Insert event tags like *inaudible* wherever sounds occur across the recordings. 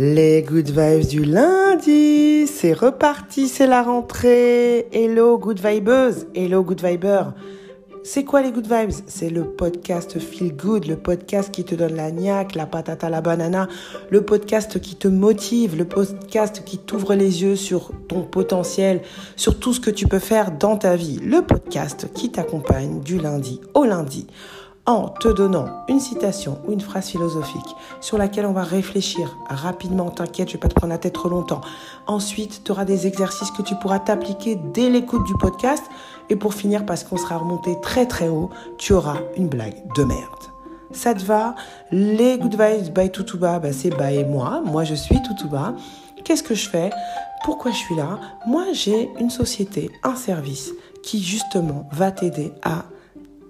Les good vibes du lundi, c'est reparti, c'est la rentrée. Hello good vibeuse, hello good viber. C'est quoi les good vibes? C'est le podcast Feel Good, le podcast qui te donne la niaque, la patata, la banana, le podcast qui te motive, le podcast qui t'ouvre les yeux sur ton potentiel, sur tout ce que tu peux faire dans ta vie, le podcast qui t'accompagne du lundi au lundi en te donnant une citation ou une phrase philosophique sur laquelle on va réfléchir rapidement. T'inquiète, je vais pas te prendre la tête trop longtemps. Ensuite, tu auras des exercices que tu pourras t'appliquer dès l'écoute du podcast. Et pour finir, parce qu'on sera remonté très très haut, tu auras une blague de merde. Ça te va? Les Good Vibes by Tutuba, bah c'est bah et moi. Moi, je suis Tutuba. Qu'est-ce que je fais? Pourquoi je suis là? Moi, j'ai une société, un service qui justement va t'aider à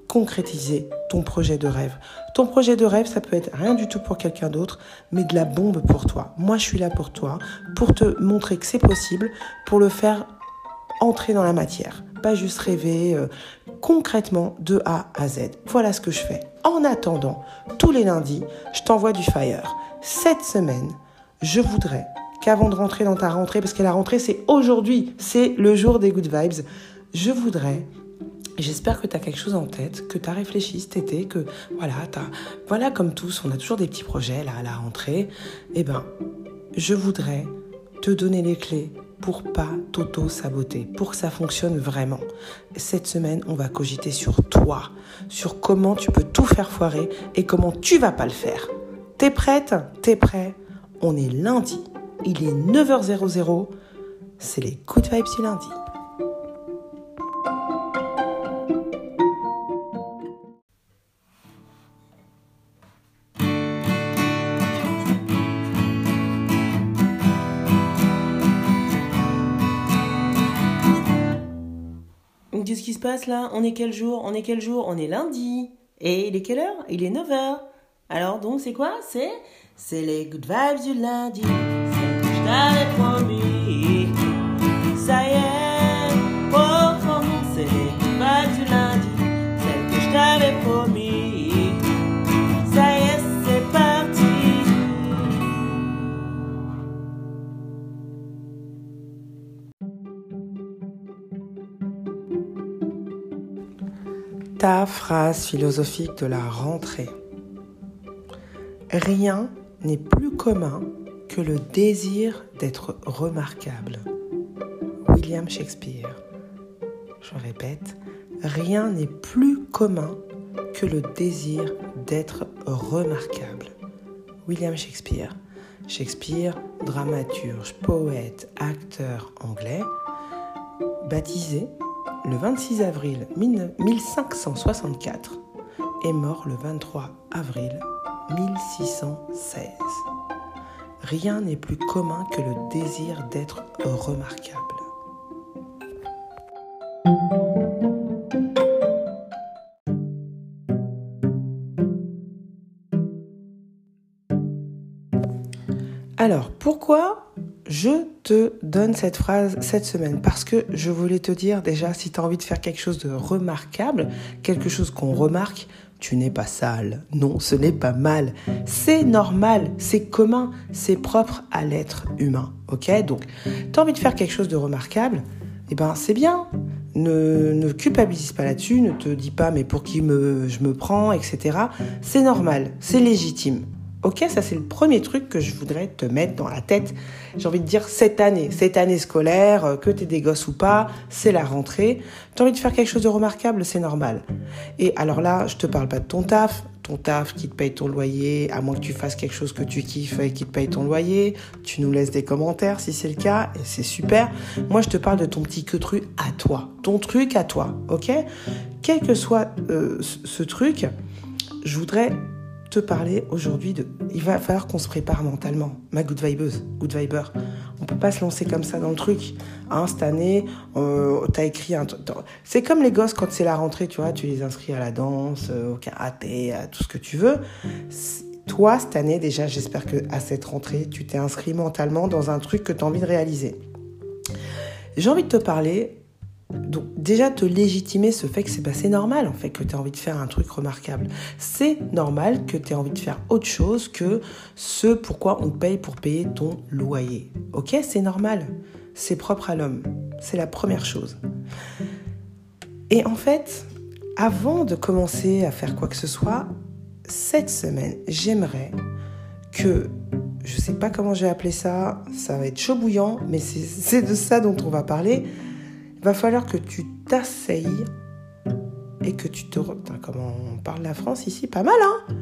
concrétiser ton projet de rêve. Ton projet de rêve, ça peut être rien du tout pour quelqu'un d'autre, mais de la bombe pour toi. Moi, je suis là pour toi, pour te montrer que c'est possible, pour le faire entrer dans la matière. Pas juste rêver euh, concrètement de A à Z. Voilà ce que je fais. En attendant, tous les lundis, je t'envoie du fire. Cette semaine, je voudrais qu'avant de rentrer dans ta rentrée, parce que la rentrée c'est aujourd'hui, c'est le jour des good vibes, je voudrais J'espère que tu as quelque chose en tête, que tu as réfléchi cet été, que voilà, as, voilà comme tous, on a toujours des petits projets là à la rentrée. Eh ben, je voudrais te donner les clés pour pas t'auto-saboter, pour que ça fonctionne vraiment. Cette semaine, on va cogiter sur toi, sur comment tu peux tout faire foirer et comment tu vas pas le faire. T'es prête? T'es prêt? On est lundi, il est 9h00, c'est les Good Vibes du lundi. Là? On est quel jour? On est quel jour? On est lundi. Et il est quelle heure? Il est 9h. Alors donc c'est quoi? C'est c'est les good vibes du lundi. Je t'avais promis. Ça y est, pour c'est les good vibes du lundi. Celle que je t'avais promis. Ta phrase philosophique de la rentrée. Rien n'est plus commun que le désir d'être remarquable. William Shakespeare. Je répète, rien n'est plus commun que le désir d'être remarquable. William Shakespeare. Shakespeare, dramaturge, poète, acteur anglais, baptisé le 26 avril 1564 est mort le 23 avril 1616. Rien n'est plus commun que le désir d'être remarquable. Alors, pourquoi je te donne cette phrase cette semaine parce que je voulais te dire déjà, si tu as envie de faire quelque chose de remarquable, quelque chose qu'on remarque, tu n'es pas sale. Non, ce n'est pas mal. C'est normal, c'est commun, c'est propre à l'être humain. Ok? Donc, tu as envie de faire quelque chose de remarquable, eh ben c'est bien. Ne, culpabilise pas là-dessus, ne te dis pas mais pour qui je me prends, etc. C'est normal, c'est légitime. Ok, ça c'est le premier truc que je voudrais te mettre dans la tête. J'ai envie de dire cette année, cette année scolaire, euh, que tu des gosses ou pas, c'est la rentrée. Tu as envie de faire quelque chose de remarquable, c'est normal. Et alors là, je te parle pas de ton taf, ton taf qui te paye ton loyer, à moins que tu fasses quelque chose que tu kiffes et qui te paye ton loyer. Tu nous laisses des commentaires si c'est le cas, et c'est super. Moi, je te parle de ton petit que truc à toi, ton truc à toi, ok? Quel que soit euh, ce truc, je voudrais te parler aujourd'hui de. Il va falloir qu'on se prépare mentalement. Ma good vibeuse, good viber. On peut pas se lancer comme ça dans le truc. Hein, cette année, euh, t'as écrit un. C'est comme les gosses quand c'est la rentrée, tu vois, tu les inscris à la danse, euh, au karaté, à tout ce que tu veux. Toi, cette année, déjà, j'espère que à cette rentrée, tu t'es inscrit mentalement dans un truc que tu as envie de réaliser. J'ai envie de te parler Donc déjà te légitimer ce fait que c'est bah, normal en fait que tu as envie de faire un truc remarquable. C'est normal que tu aies envie de faire autre chose que ce pourquoi on paye pour payer ton loyer. Ok, c'est normal. C'est propre à l'homme. C'est la première chose. Et en fait, avant de commencer à faire quoi que ce soit, cette semaine, j'aimerais que, je ne sais pas comment j'ai appelé ça, ça va être chaud bouillant, mais c'est de ça dont on va parler va falloir que tu t'asseyes et que tu te... Comment on parle la France ici? Pas mal, hein?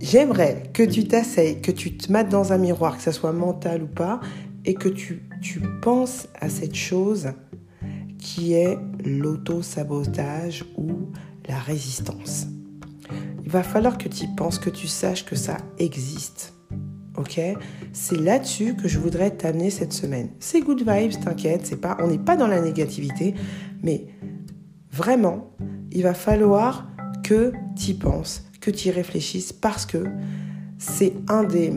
J'aimerais que tu t'asseyes, que tu te mettes dans un miroir, que ça soit mental ou pas, et que tu, tu penses à cette chose qui est l'auto-sabotage ou la résistance. Il va falloir que tu y penses, que tu saches que ça existe C'est là-dessus que je voudrais t'amener cette semaine. C'est good vibes, t'inquiète, c'est pas, on n'est pas dans la négativité, mais vraiment, il va falloir que tu y penses, que tu y réfléchisses, parce que c'est un des,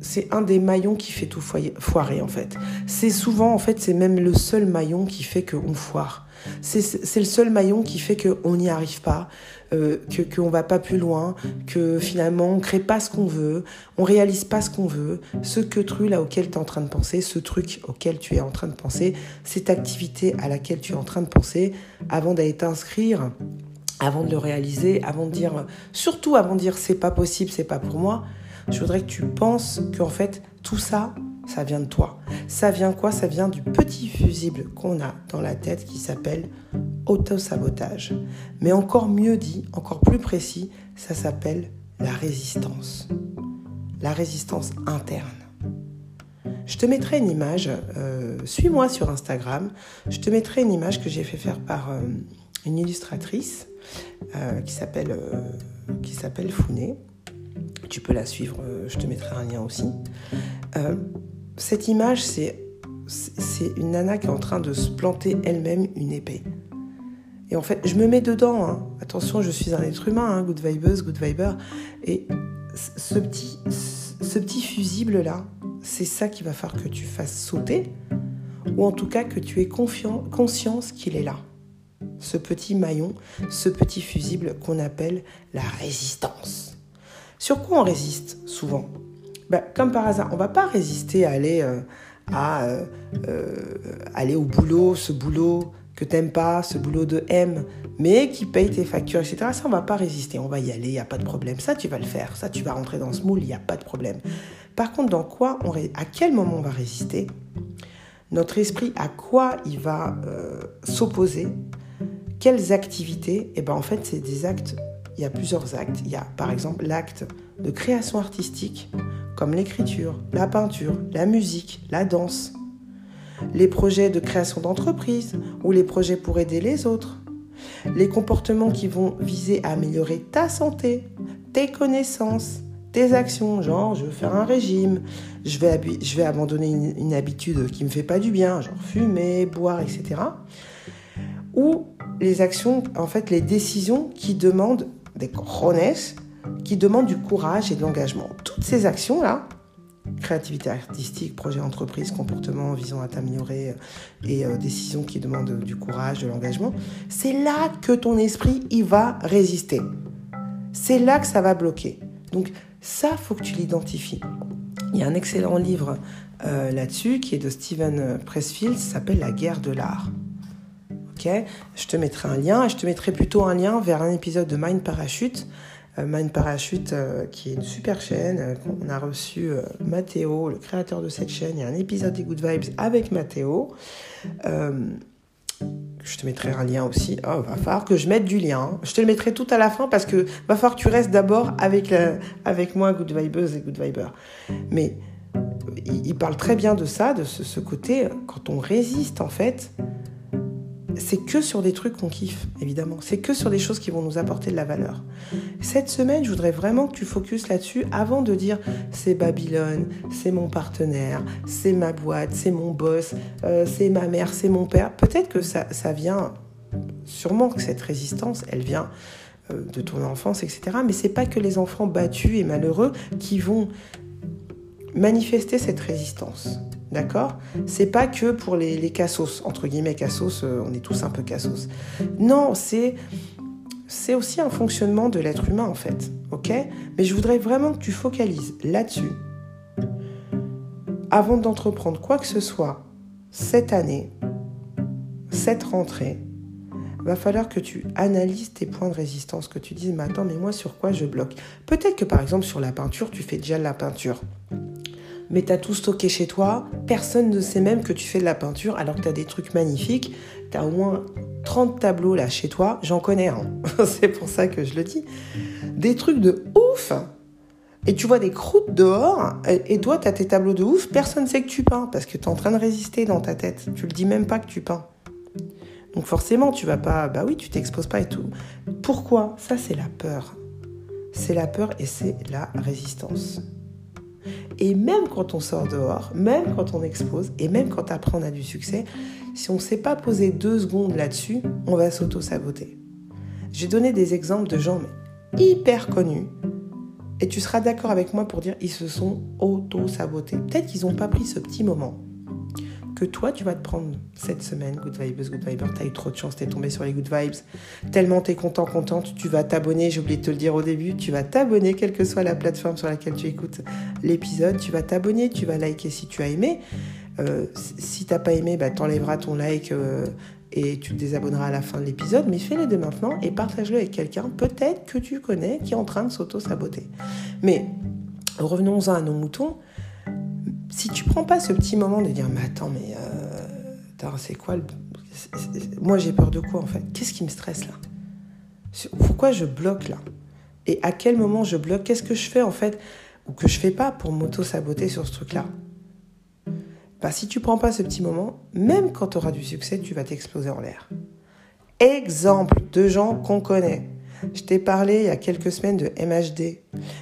c'est un des maillons qui fait tout foirer en fait. C'est souvent en fait c'est même le seul maillon qui fait qu'on foire. C'est le seul maillon qui fait qu'on n'y arrive pas, euh, qu'on ne va pas plus loin, que finalement on ne crée pas ce qu'on veut, on réalise pas ce qu'on veut, ce que tu là auquel tu es en train de penser, ce truc auquel tu es en train de penser, cette activité à laquelle tu es en train de penser, avant d'aller t'inscrire, avant de le réaliser, avant de dire, surtout avant de dire c'est pas possible, c'est pas pour moi, je voudrais que tu penses qu'en fait tout ça, ça vient de toi. Ça vient quoi? Ça vient du petit fusible qu'on a dans la tête qui s'appelle autosabotage. Mais encore mieux dit, encore plus précis, ça s'appelle la résistance. La résistance interne. Je te mettrai une image, euh, suis-moi sur Instagram, je te mettrai une image que j'ai fait faire par euh, une illustratrice euh, qui s'appelle qui s'appelle Founé. Tu peux la suivre, je te mettrai un lien aussi cette image, c'est, une nana qui est en train de se planter elle-même une épée. Et en fait, je me mets dedans. Hein. Attention, je suis un être humain, hein, good vibeuse, good viber. Et ce petit, fusible-là, c'est ça qui va faire que tu fasses sauter, ou en tout cas que tu aies conscience qu'il est là. Ce petit maillon, ce petit fusible qu'on appelle la résistance. Sur quoi on résiste souvent? Bah, comme par hasard, on va pas résister à aller, euh, à, euh, euh, aller au boulot, ce boulot que t'aimes pas, ce boulot de M, mais qui paye tes factures, etc. Ça, on va pas résister, on va y aller, il n'y a pas de problème. Ça, tu vas le faire, ça, tu vas rentrer dans ce moule, il n'y a pas de problème. Par contre, dans quoi on, à quel moment on va résister? Notre esprit, à quoi il va s'opposer? Quelles activités? Eh ben en fait, c'est des actes, il y a plusieurs actes. Il y a par exemple l'acte de création artistique, comme l'écriture, la peinture, la musique, la danse, les projets de création d'entreprise ou les projets pour aider les autres, les comportements qui vont viser à améliorer ta santé, tes connaissances, tes actions, genre je veux faire un régime, je vais, abandonner une, habitude qui me fait pas du bien, genre fumer, boire, etc. Ou les actions, en fait, les décisions qui demandent des coronesses qui demandent du courage et de l'engagement. Toutes ces actions-là, créativité artistique, projet entreprise, comportement visant à t'améliorer euh, et euh, décisions qui demandent du courage, de l'engagement, c'est là que ton esprit il va résister. C'est là que ça va bloquer. Donc ça, faut que tu l'identifies. Il y a un excellent livre euh, là-dessus qui est de Steven Pressfield, s'appelle La guerre de l'art. Ok? Je te mettrai un lien, je te mettrai plutôt un lien vers un épisode de Mind Parachute Mind Parachute, euh, qui est une super chaîne. Euh, on a reçu Mathéo, le créateur de cette chaîne. Il y a un épisode des Good Vibes avec Mathéo. je te mettrai un lien aussi. Oh, va falloir que je mette du lien. Je te le mettrai tout à la fin parce que va falloir que tu restes d'abord avec, avec moi, Good Vibes et Good Viber. Mais il, parle très bien de ça, de ce côté, quand on résiste en fait, c'est que sur des trucs qu'on kiffe, évidemment. C'est que sur des choses qui vont nous apporter de la valeur. Cette semaine, je voudrais vraiment que tu focuses là-dessus avant de dire c'est Babylone, c'est mon partenaire, c'est ma boîte, c'est mon boss, euh, c'est ma mère, c'est mon père. Peut-être que ça, vient, sûrement que cette résistance, elle vient euh, de ton enfance, etc. Mais c'est pas que les enfants battus et malheureux qui vont manifester cette résistance. D'accord? C'est pas que pour les, les cassos, entre guillemets cassos, euh, on est tous un peu cassos. Non, c'est aussi un fonctionnement de l'être humain en fait, ok? Mais je voudrais vraiment que tu focalises là-dessus. Avant d'entreprendre quoi que ce soit cette année, cette rentrée, va falloir que tu analyses tes points de résistance, que tu dises, mais attends, mais moi sur quoi je bloque? Peut-être que par exemple sur la peinture, tu fais déjà de la peinture. Mais tu as tout stocké chez toi, personne ne sait même que tu fais de la peinture alors que tu as des trucs magnifiques, tu as au moins 30 tableaux là chez toi, j'en connais un. *laughs* C'est pour ça que je le dis. Des trucs de ouf. Et tu vois des croûtes dehors, et toi, tu as tes tableaux de ouf, personne ne sait que tu peins, parce que tu es en train de résister dans ta tête. Tu le dis même pas que tu peins. Donc forcément, tu vas pas, bah oui, tu t'exposes pas et tout. Pourquoi? Ça, c'est la peur. C'est la peur et c'est la résistance. Et même quand on sort dehors, même quand on expose, et même quand après on a du succès, si on ne s'est pas posé deux secondes là-dessus, on va s'auto-saboter. J'ai donné des exemples de gens hyper connus, et tu seras d'accord avec moi pour dire ils se sont auto-sabotés. Peut-être qu'ils n'ont pas pris ce petit moment que toi, tu vas te prendre cette semaine, Good Vibes, Good Viber, t'as eu trop de chance, t'es tombé sur les Good Vibes, tellement t'es content, contente, tu vas t'abonner, j'ai oublié de te le dire au début, tu vas t'abonner, quelle que soit la plateforme sur laquelle tu écoutes l'épisode, tu vas t'abonner, tu vas liker si tu as aimé. Euh, si t'as pas aimé, bah, t'enlèveras ton like euh, et tu te désabonneras à la fin de l'épisode, mais fais-les de maintenant et partage-le avec quelqu'un, peut-être que tu connais, qui est en train de s'auto-saboter. Mais revenons-en à nos moutons si tu prends pas ce petit moment de dire mais attends mais euh, c'est quoi le... moi j'ai peur de quoi en fait? Qu'est-ce qui me stresse là? Pourquoi je bloque là? Et à quel moment je bloque? Qu'est-ce que je fais en fait? Ou que je fais pas pour m'auto saboter sur ce truc là bah si tu prends pas ce petit moment même quand tu auras du succès tu vas t'exploser en l'air. Exemple de gens qu'on connaît je t'ai parlé il y a quelques semaines de MHD.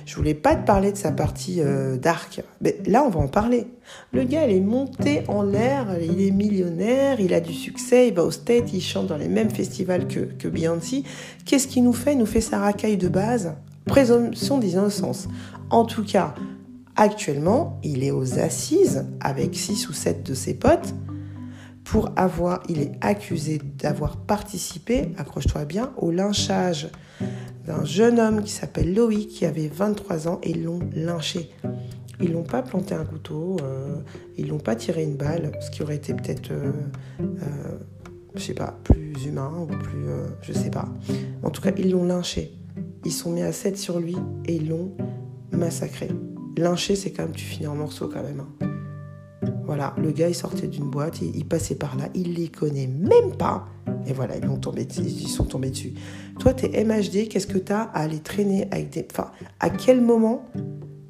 Je voulais pas te parler de sa partie euh, dark, mais là on va en parler. Le gars, il est monté en l'air, il est millionnaire, il a du succès, il va au State, il chante dans les mêmes festivals que, que Beyoncé. Qu'est-ce qu'il nous fait? Il nous fait sa racaille de base, présomption d'innocence. En tout cas, actuellement, il est aux assises avec six ou sept de ses potes pour avoir, il est accusé d'avoir participé, accroche-toi bien, au lynchage d'un jeune homme qui s'appelle Loïc, qui avait 23 ans, et l'ont lynché. Ils l'ont pas planté un couteau, euh, ils l'ont pas tiré une balle, ce qui aurait été peut-être, euh, euh, je sais pas, plus humain ou plus, euh, je sais pas. En tout cas, ils l'ont lynché. Ils sont mis à 7 sur lui et ils l'ont massacré. Lyncher, c'est quand même, tu finis en morceaux quand même. Hein. Voilà, le gars, il sortait d'une boîte, il, passait par là, il les connaît même pas. Et voilà, ils, sont tombés dessus. Toi, tu es MHD, qu'est-ce que tu as à aller traîner avec des... Enfin, à quel moment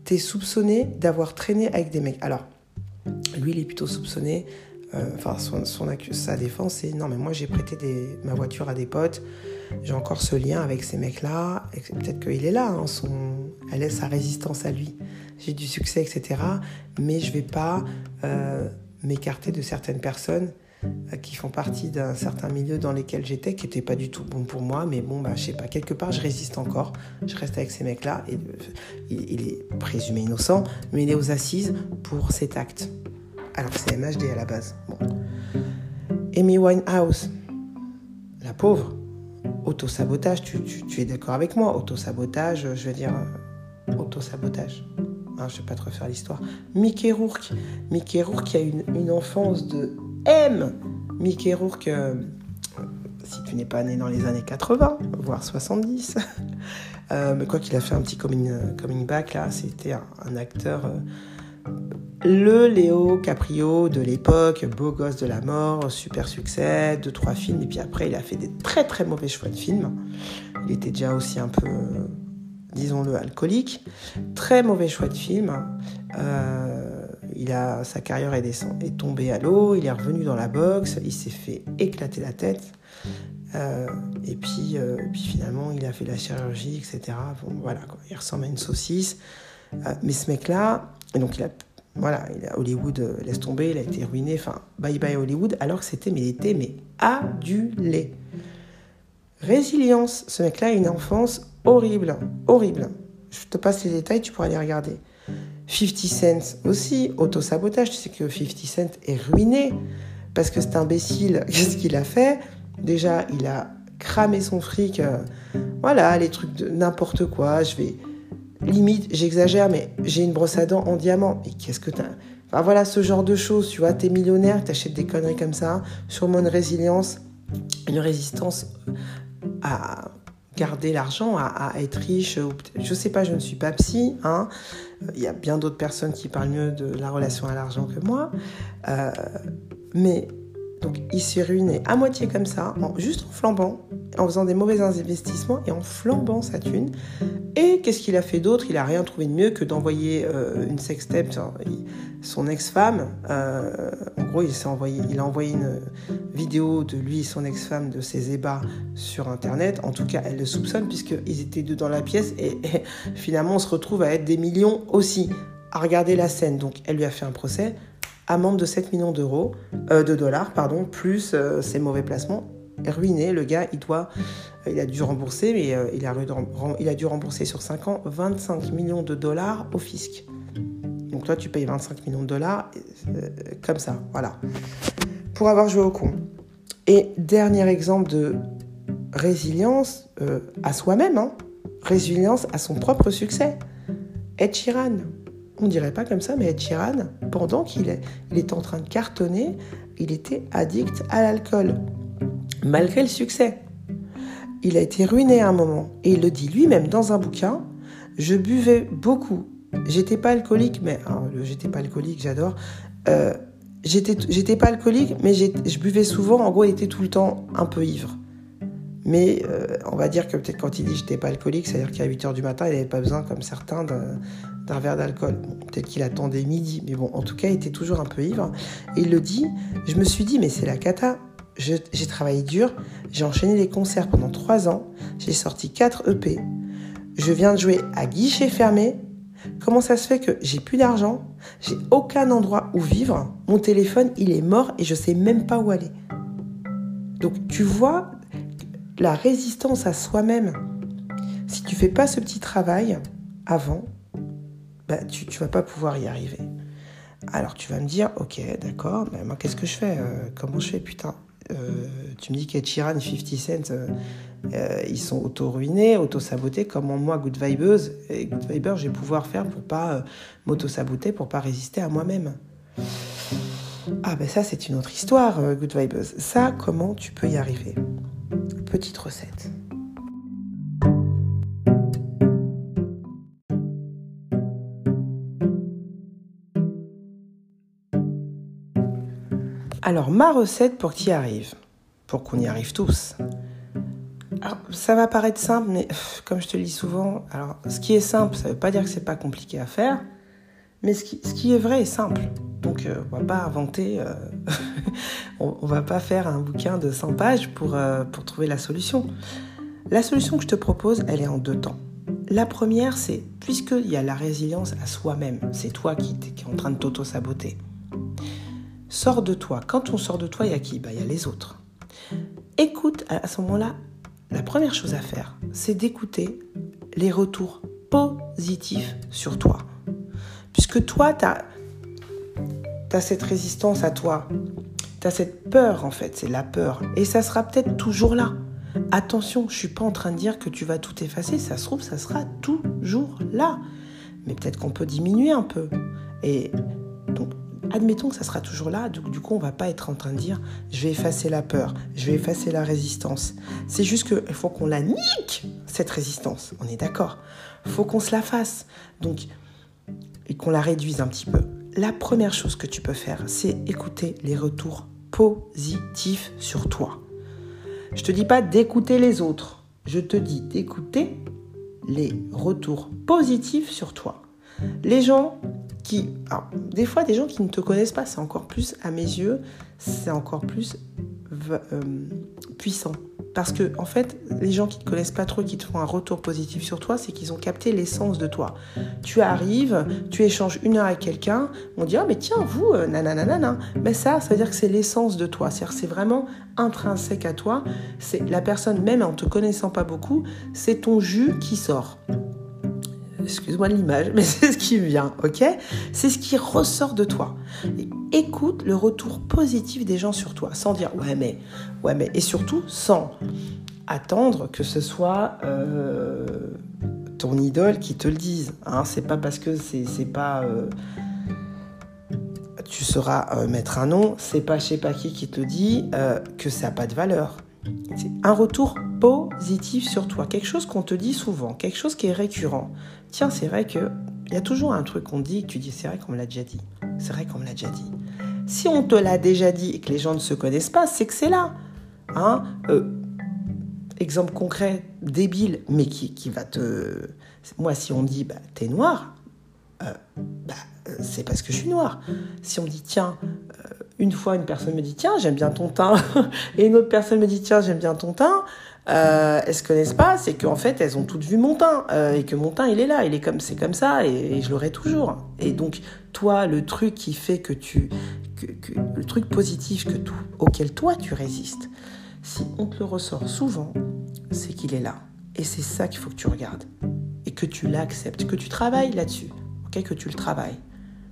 tu es soupçonné d'avoir traîné avec des mecs? Alors, lui, il est plutôt soupçonné... Euh, enfin, son, sa défense, c'est non, mais moi j'ai prêté ma voiture à des potes, j'ai encore ce lien avec ces mecs-là, peut-être qu'il est là, hein, son, elle est sa résistance à lui j'ai du succès, etc. Mais je vais pas euh, m'écarter de certaines personnes euh, qui font partie d'un certain milieu dans lesquels j'étais, qui n'étaient pas du tout bon pour moi, mais bon, bah, je sais pas, quelque part, je résiste encore. Je reste avec ces mecs-là, et euh, il, est présumé innocent, mais il est aux assises pour cet acte. Alors c'est MHD à la base. Amy Winehouse, la pauvre, autosabotage, tu, tu, tu es d'accord avec moi Autosabotage, je veux dire, autosabotage. Je hein, je vais pas te refaire l'histoire. Mickey Rourke. Mickey Rourke a une, une enfance de M. Mickey Rourke, euh, si tu n'es pas né dans les années 80, voire 70, *laughs* euh, mais quoi qu'il a fait un petit coming, coming back là, c'était un, acteur. Euh, le Léo Caprio de l'époque, beau gosse de la mort, super succès, deux trois films, et puis après il a fait des très très mauvais choix de films. Il était déjà aussi un peu disons-le, alcoolique. Très mauvais choix de film. Euh, il a, sa carrière est, est tombée à l'eau, il est revenu dans la boxe, il s'est fait éclater la tête. Euh, et puis, euh, puis finalement, il a fait la chirurgie, etc. Bon, voilà, quoi. il ressemble à une saucisse. mais ce mec-là, donc il a, voilà, il a Hollywood laisse tomber, il a été ruiné. Enfin, bye bye Hollywood, alors que c'était, mais il était mais adulé. Résilience, ce mec-là a une enfance horrible, horrible. Je te passe les détails, tu pourras les regarder. 50 Cent aussi, auto-sabotage. Tu sais que 50 Cent est ruiné parce que cet imbécile, *laughs* qu'est-ce qu'il a fait? Déjà, il a cramé son fric. Euh, voilà, les trucs de n'importe quoi. Je vais. Limite, j'exagère, mais j'ai une brosse à dents en diamant. Mais qu'est-ce que t'as? Enfin voilà, ce genre de choses, tu vois. T'es millionnaire, t'achètes des conneries comme ça. Sûrement une résilience, une résistance à garder l'argent, à, être riche. Je sais pas, je ne suis pas psy. Hein. Il y a bien d'autres personnes qui parlent mieux de la relation à l'argent que moi. Euh, mais donc il s'est ruiné à moitié comme ça, juste en flambant, en faisant des mauvais investissements et en flambant sa thune. Et qu'est-ce qu'il a fait d'autre? Il a rien trouvé de mieux que d'envoyer euh, une sextape, son ex-femme. Euh, en gros, il, a envoyé une vidéo de lui et son ex-femme de ses ébats sur Internet. En tout cas, elle le soupçonne puisqu'ils étaient deux dans la pièce et, et finalement, on se retrouve à être des millions aussi à regarder la scène. Donc, elle lui a fait un procès amende de 7 millions d'euros, euh, de dollars, pardon, plus euh, ses mauvais placements. Ruiné, le gars, il doit, euh, il a dû rembourser, mais il, a, dû rembourser sur 5 ans 25 millions de dollars au fisc. Donc toi, tu payes 25 millions de dollars comme ça, voilà, pour avoir joué au con. Et dernier exemple de résilience à soi-même, hein. résilience à son propre succès. Ed Sheeran, on dirait pas comme ça, mais Ed pendant qu'il est, en train de cartonner, il était addict à l'alcool, malgré le succès. Il a été ruiné à un moment, et il le dit lui-même dans un bouquin. Je buvais beaucoup. J'étais pas alcoolique, mais hein, j'étais pas alcoolique, j'adore. Euh, j'étais, j'étais pas alcoolique, mais je buvais souvent. En gros, il était tout le temps un peu ivre. Mais euh, on va dire que peut-être quand il dit j'étais pas alcoolique, c'est-à-dire qu'à 8h du matin, il n'avait pas besoin, comme certains, d'un verre d'alcool. peut-être qu'il attendait midi, mais bon, en tout cas, il était toujours un peu ivre. Et il le dit, je me suis dit, mais c'est la cata. J'ai travaillé dur, j'ai enchaîné les concerts pendant 3 ans, j'ai sorti 4 EP, je viens de jouer à guichet fermé. Comment ça se fait que j'ai plus d'argent, j'ai aucun endroit où vivre, mon téléphone il est mort et je sais même pas où aller. Donc tu vois la résistance à soi-même. Si tu fais pas ce petit travail avant, bah, tu ne vas pas pouvoir y arriver. Alors tu vas me dire, ok, d'accord, mais moi qu'est-ce que je fais euh, Comment je fais, putain euh, Tu me dis qu'Ed Sheeran et 50 Cent, euh, ils sont auto-ruinés, auto-sabotés. Comment moi, Good Vibeuse, et Good Viber, je vais pouvoir faire pour pas m'auto-saboter, pour pas résister à moi-même? Ah ben ça, c'est une autre histoire, Good Vibeuse. Ça, comment tu peux y arriver? Petite recette. Alors, ma recette pour qu'il y arrive, pour qu'on y arrive tous. ça va paraître simple, mais comme je te le dis souvent, alors ce qui est simple, ça ne veut pas dire que c'est pas compliqué à faire, mais ce qui est vrai est simple. Donc, euh, on va pas inventer, euh, *laughs* on, va pas faire un bouquin de 100 pages pour, euh, pour trouver la solution. La solution que je te propose, elle est en deux temps. La première, c'est puisqu'il y a la résilience à soi-même, c'est toi qui, qui es en train de t'auto-saboter. Sors de toi. Quand on sort de toi, il y a qui? Bah, Il y a les autres. Écoute, à ce moment-là, la première chose à faire, c'est d'écouter les retours positifs sur toi. Puisque toi, tu as tu as cette résistance à toi. Tu as cette peur, en fait, c'est la peur. Et ça sera peut-être toujours là. Attention, je suis pas en train de dire que tu vas tout effacer, ça se trouve, ça sera toujours là. Mais peut-être qu'on peut diminuer un peu. Et donc, admettons que ça sera toujours là, du, coup, on va pas être en train de dire je vais effacer la peur, je vais effacer la résistance. C'est juste qu'il faut qu'on la nique, cette résistance. On est d'accord. faut qu'on se la fasse. Donc, et qu'on la réduise un petit peu la première chose que tu peux faire, c'est écouter les retours positifs sur toi. Je te dis pas d'écouter les autres, je te dis d'écouter les retours positifs sur toi. Les gens qui, des fois des gens qui ne te connaissent pas, c'est encore plus à mes yeux, c'est encore plus euh, puissant. Parce que, en fait, les gens qui ne te connaissent pas trop, qui te font un retour positif sur toi, c'est qu'ils ont capté l'essence de toi. Tu arrives, tu échanges une heure avec quelqu'un, on dit Ah, mais tiens, vous, euh, nanana. Mais ça, ça veut dire que c'est l'essence de toi. C'est-à-dire c'est vraiment intrinsèque à toi. C'est la personne, même en te connaissant pas beaucoup, c'est ton jus qui sort. Excuse-moi l'image, mais *laughs* c'est ce qui vient, ok C'est ce qui ressort de toi. écoute le retour positif des gens sur toi, sans dire ouais mais, ouais mais, et surtout sans attendre que ce soit euh, ton idole qui te le dise. Hein. C'est pas parce que c'est pas euh, tu sauras euh, mettre un nom, c'est pas je sais pas qui qui te dit que ça n'a pas de valeur. C'est un retour positif sur toi, quelque chose qu'on te dit souvent, quelque chose qui est récurrent. Tiens, c'est vrai que il y a toujours un truc qu'on dit tu dis c'est vrai qu'on me l'a déjà dit. C'est vrai qu'on me l'a déjà dit. Si on te l'a déjà dit et que les gens ne se connaissent pas, c'est que c'est là. Hein euh, exemple concret, débile, mais qui, qui, va te... Moi, si on dit, bah, t'es noir, euh, bah, euh, c'est parce que je suis noir. Si on dit, tiens, une fois une personne me dit, tiens, j'aime bien ton teint, *laughs* et une autre personne me dit, tiens, j'aime bien ton teint, euh, elles se connaissent pas, c'est qu'en fait elles ont toutes vu mon teint euh, et que mon teint il est là, il est comme c'est comme ça et, je l'aurai toujours. Et donc toi le truc qui fait que tu que, le truc positif que auquel toi tu résistes, si on te le ressort souvent, c'est qu'il est là. Et c'est ça qu'il faut que tu regardes et que tu l'acceptes, que tu travailles là-dessus, ok, que tu le travailles,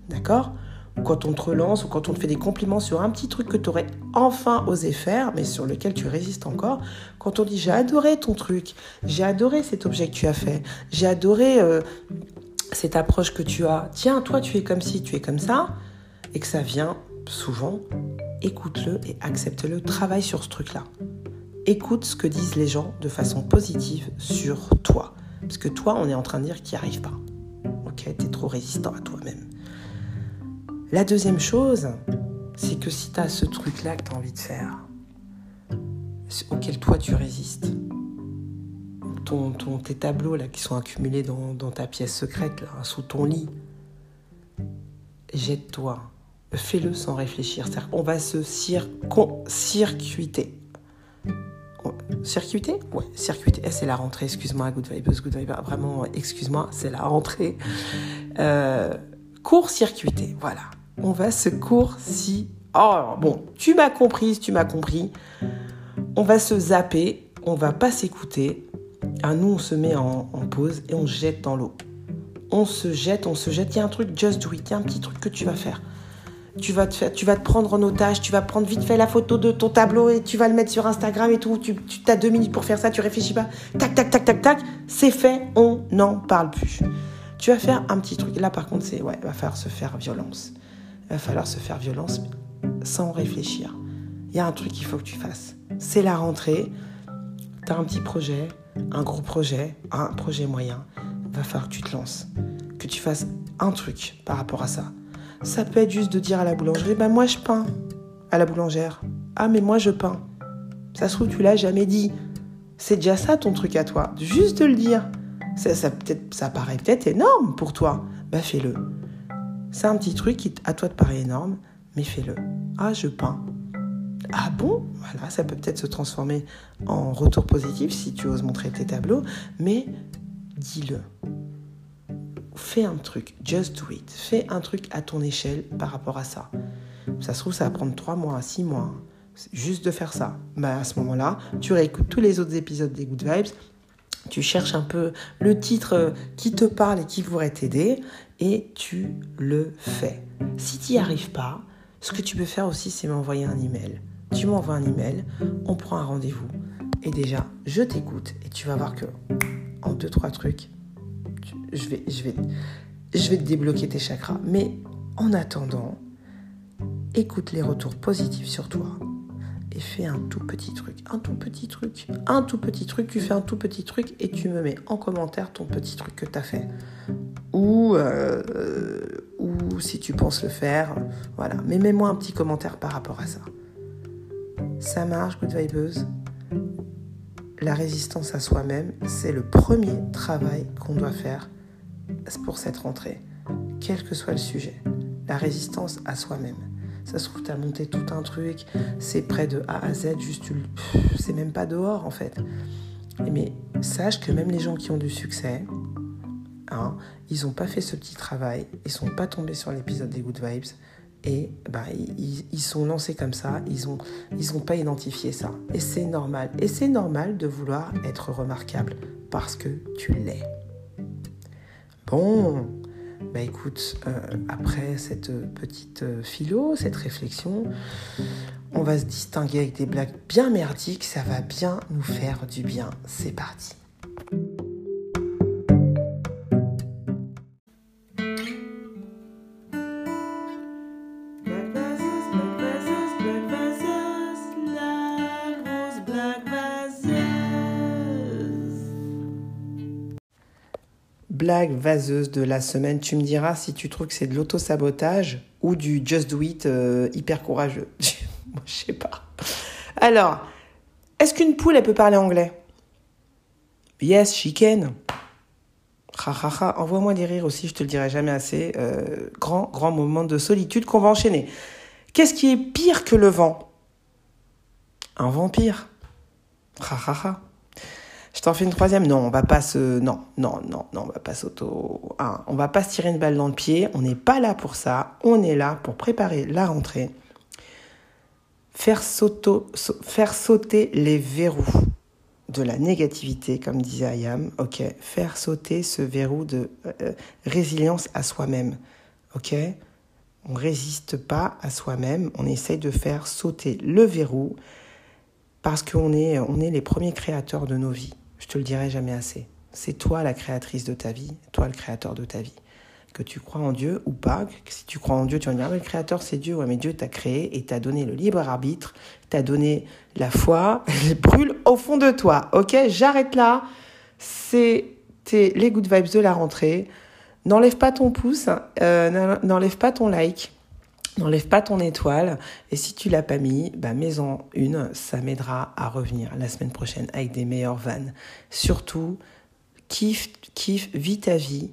d'accord? Quand on te relance ou quand on te fait des compliments sur un petit truc que tu aurais enfin osé faire, mais sur lequel tu résistes encore, quand on dit j'ai adoré ton truc, j'ai adoré cet objet que tu as fait, j'ai adoré euh, cette approche que tu as, tiens, toi tu es comme ci, tu es comme ça, et que ça vient souvent, écoute-le et accepte-le, travaille sur ce truc-là. Écoute ce que disent les gens de façon positive sur toi. Parce que toi, on est en train de dire qu'il n'y arrive pas. Ok, tu es trop résistant à toi-même. La deuxième chose, c'est que si tu as ce truc-là que tu as envie de faire, auquel toi tu résistes, ton, tes tableaux là qui sont accumulés dans, ta pièce secrète, là, sous ton lit, jette-toi. Fais-le sans réfléchir. On va se circuiter. Circuiter? Ouais, circuiter. Eh, c'est la rentrée, excuse-moi, Good Vibes, Good Vibes. Vraiment, excuse-moi, c'est la rentrée. Euh, court-circuiter, voilà on va se court-si... Oh, bon, tu m'as compris, tu m'as compris. On va se zapper, on va pas s'écouter. Ah, nous, on se met en, pause et on se jette dans l'eau. On se jette, on se jette. Il y a un truc, just do it. Il y a un petit truc que tu vas faire. Tu vas, te tu vas te prendre en otage, tu vas prendre vite fait la photo de ton tableau et tu vas le mettre sur Instagram et tout. Tu, tu as deux minutes pour faire ça, tu réfléchis pas. Tac, tac, tac, tac, tac. C'est fait, on n'en parle plus. Tu vas faire un petit truc. Là, par contre, c'est, ouais, va falloir se faire violence il va falloir se faire violence sans réfléchir. Il y a un truc qu'il faut que tu fasses. C'est la rentrée. Tu as un petit projet, un gros projet, un projet moyen. Il va falloir que tu te lances. Que tu fasses un truc par rapport à ça. Ça peut être juste de dire à la boulangerie, ben moi je peins. À la boulangère, ah mais moi je peins. Ça se trouve, tu l'as jamais dit. C'est déjà ça ton truc à toi. Juste de le dire. Ça, ça, ça paraît peut-être énorme pour toi. Bah fais-le. C'est un petit truc qui à toi te paraît énorme, mais fais-le. Ah, je peins. Ah bon? Voilà, ça peut peut-être se transformer en retour positif si tu oses montrer tes tableaux, mais dis-le. Fais un truc, just do it. Fais un truc à ton échelle par rapport à ça. Ça se trouve, ça va prendre 3 mois, 6 mois, juste de faire ça. Bah, à ce moment-là, tu réécoutes tous les autres épisodes des Good Vibes, tu cherches un peu le titre qui te parle et qui pourrait t'aider, et tu le fais. Si tu n'y arrives pas, ce que tu peux faire aussi, c'est m'envoyer un email. Tu m'envoies un email, on prend un rendez-vous, et déjà, je t'écoute, et tu vas voir que en deux, trois trucs, je, vais, je, vais, je vais te débloquer tes chakras. Mais en attendant, écoute les retours positifs sur toi fais un tout petit truc, un tout petit truc, un tout petit truc, tu fais un tout petit truc et tu me mets en commentaire ton petit truc que tu as fait. Ou, euh, ou si tu penses le faire, voilà. Mais mets-moi un petit commentaire par rapport à ça. Ça marche, Good Vibeuse. La résistance à soi-même, c'est le premier travail qu'on doit faire pour cette rentrée, quel que soit le sujet. La résistance à soi-même. Ça se trouve, tu as monté tout un truc, c'est près de A à Z, juste, c'est même pas dehors en fait. Mais sache que même les gens qui ont du succès, hein, ils n'ont pas fait ce petit travail, ils sont pas tombés sur l'épisode des Good Vibes et bah, ils, sont lancés comme ça, ils n'ont pas identifié ça. Et c'est normal. Et c'est normal de vouloir être remarquable parce que tu l'es. Bon, bah écoute, euh, après cette petite euh, philo, cette réflexion, on va se distinguer avec des blagues bien merdiques, ça va bien nous faire du bien. C'est parti. Vaseuse de la semaine. Tu me diras si tu trouves que c'est de l'auto-sabotage ou du just do it euh, hyper courageux. *laughs* Je sais pas. Alors, est-ce qu'une poule, elle peut parler anglais? Yes, can. Envoie-moi des rires aussi, je te le dirai jamais assez. Euh, grand, grand moment de solitude qu'on va enchaîner. Qu'est-ce qui est pire que le vent? Un vampire. Ha je t'en fais une troisième? Non, on va pas se. Non, non, non, non, on va pas s'auto. Ah, on va pas se tirer une balle dans le pied. On n'est pas là pour ça. On est là pour préparer la rentrée. Faire, sauter les verrous de la négativité, comme disait Ayam. Ok. Faire sauter ce verrou de euh, résilience à soi-même. Ok. On résiste pas à soi-même. On essaye de faire sauter le verrou parce qu'on est, on est les premiers créateurs de nos vies. Je te le dirai jamais assez. C'est toi la créatrice de ta vie, toi le créateur de ta vie. Que tu crois en Dieu ou pas, que si tu crois en Dieu, tu vas dire, ah, le créateur c'est Dieu. Ouais, mais Dieu t'a créé et t'a donné le libre arbitre, t'a donné la foi, *laughs* elle brûle au fond de toi. Ok, j'arrête là. C'était les good vibes de la rentrée. N'enlève pas ton pouce, euh, n'enlève pas ton like. N'enlève pas ton étoile et si tu l'as pas mis, bah mets-en une, ça m'aidera à revenir la semaine prochaine avec des meilleures vannes. Surtout, kiffe, kiffe, vis ta vie.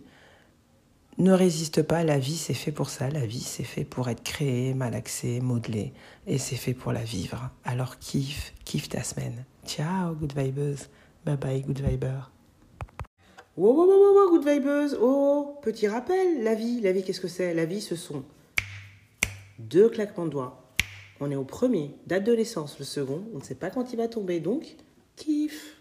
Ne résiste pas, la vie c'est fait pour ça, la vie c'est fait pour être créé, malaxé, modelé et c'est fait pour la vivre. Alors kiffe, kiffe ta semaine. Ciao, good vibes. Bye bye, good viber. Wow, wow, wow, wow, good vibes. Oh, petit rappel, la vie, la vie qu'est-ce que c'est? La vie ce sont deux claquements de doigts. On est au premier, date de naissance, le second, on ne sait pas quand il va tomber, donc kiff.